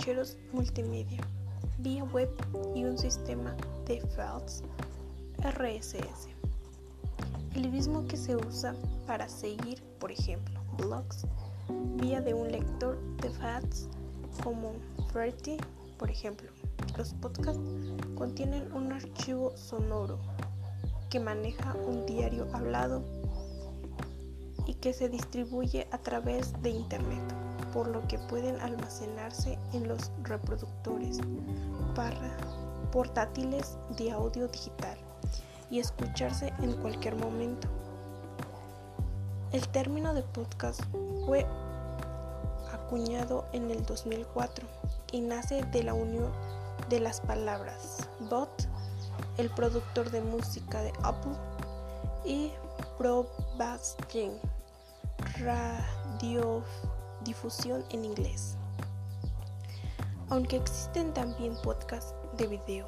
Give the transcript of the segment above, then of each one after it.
ficheros multimedia vía web y un sistema de files RSS. El mismo que se usa para seguir, por ejemplo, blogs vía de un lector de files como Ferty, por ejemplo. Los podcasts contienen un archivo sonoro que maneja un diario hablado y que se distribuye a través de Internet, por lo que pueden almacenarse en los reproductores para portátiles de audio digital y escucharse en cualquier momento. El término de podcast fue acuñado en el 2004 y nace de la unión de las palabras bot, el productor de música de Apple, y broadcasting, en inglés. Aunque existen también podcasts de video,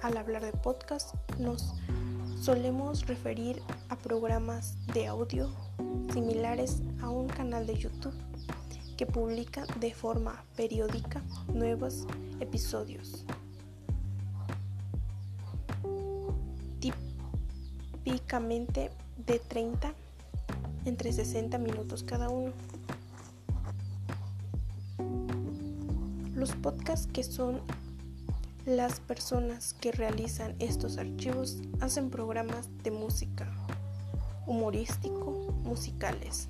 al hablar de podcast nos solemos referir a programas de audio similares a un canal de YouTube que publica de forma periódica nuevos episodios. Típicamente de 30 entre 60 minutos cada uno. Los podcasts que son las personas que realizan estos archivos hacen programas de música, humorístico, musicales.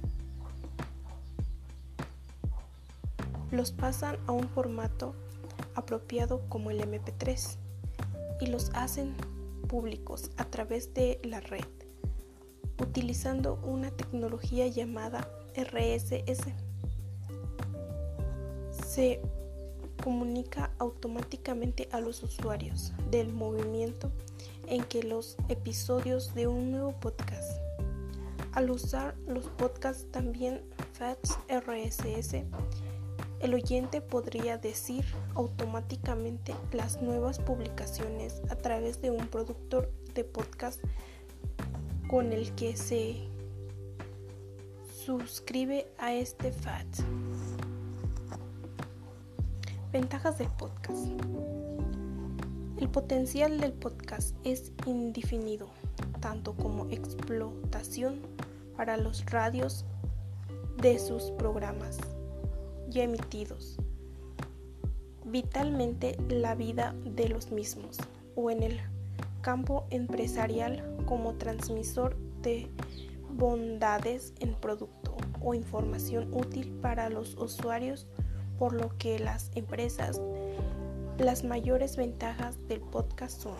Los pasan a un formato apropiado como el MP3 y los hacen públicos a través de la red, utilizando una tecnología llamada RSS. Se comunica automáticamente a los usuarios del movimiento en que los episodios de un nuevo podcast. Al usar los podcasts también FATS RSS, el oyente podría decir automáticamente las nuevas publicaciones a través de un productor de podcast con el que se suscribe a este FAT. Ventajas del podcast. El potencial del podcast es indefinido, tanto como explotación para los radios de sus programas ya emitidos, vitalmente la vida de los mismos, o en el campo empresarial como transmisor de bondades en producto o información útil para los usuarios por lo que las empresas, las mayores ventajas del podcast son